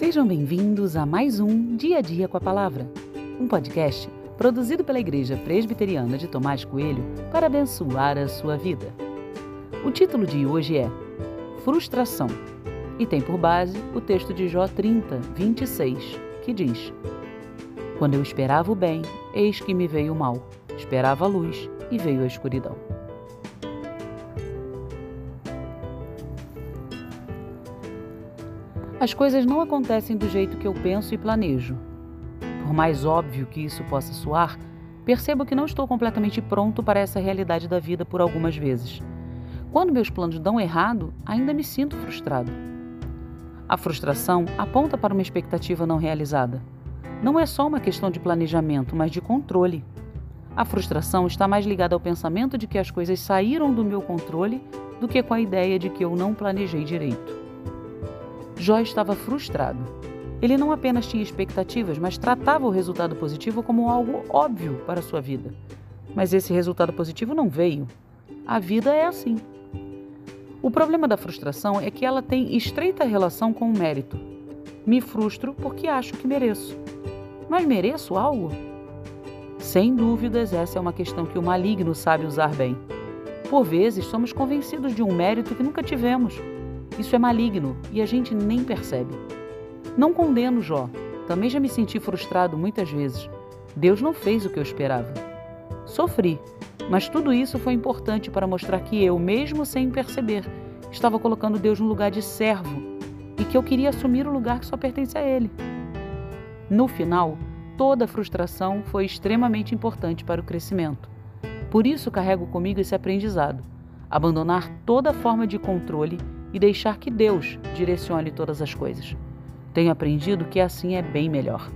Sejam bem-vindos a mais um Dia a Dia com a Palavra, um podcast produzido pela Igreja Presbiteriana de Tomás Coelho para abençoar a sua vida. O título de hoje é Frustração e tem por base o texto de Jó 30, 26, que diz: Quando eu esperava o bem, eis que me veio o mal, esperava a luz e veio a escuridão. As coisas não acontecem do jeito que eu penso e planejo. Por mais óbvio que isso possa soar, percebo que não estou completamente pronto para essa realidade da vida por algumas vezes. Quando meus planos dão errado, ainda me sinto frustrado. A frustração aponta para uma expectativa não realizada. Não é só uma questão de planejamento, mas de controle. A frustração está mais ligada ao pensamento de que as coisas saíram do meu controle do que com a ideia de que eu não planejei direito. Jó estava frustrado. Ele não apenas tinha expectativas, mas tratava o resultado positivo como algo óbvio para sua vida. Mas esse resultado positivo não veio. A vida é assim. O problema da frustração é que ela tem estreita relação com o mérito. Me frustro porque acho que mereço. Mas mereço algo? Sem dúvidas, essa é uma questão que o maligno sabe usar bem. Por vezes, somos convencidos de um mérito que nunca tivemos isso é maligno e a gente nem percebe. Não condeno Jó. Também já me senti frustrado muitas vezes. Deus não fez o que eu esperava. Sofri, mas tudo isso foi importante para mostrar que eu, mesmo sem perceber, estava colocando Deus no lugar de servo e que eu queria assumir o lugar que só pertence a Ele. No final, toda a frustração foi extremamente importante para o crescimento. Por isso carrego comigo esse aprendizado: abandonar toda forma de controle e deixar que Deus direcione todas as coisas. Tenho aprendido que assim é bem melhor.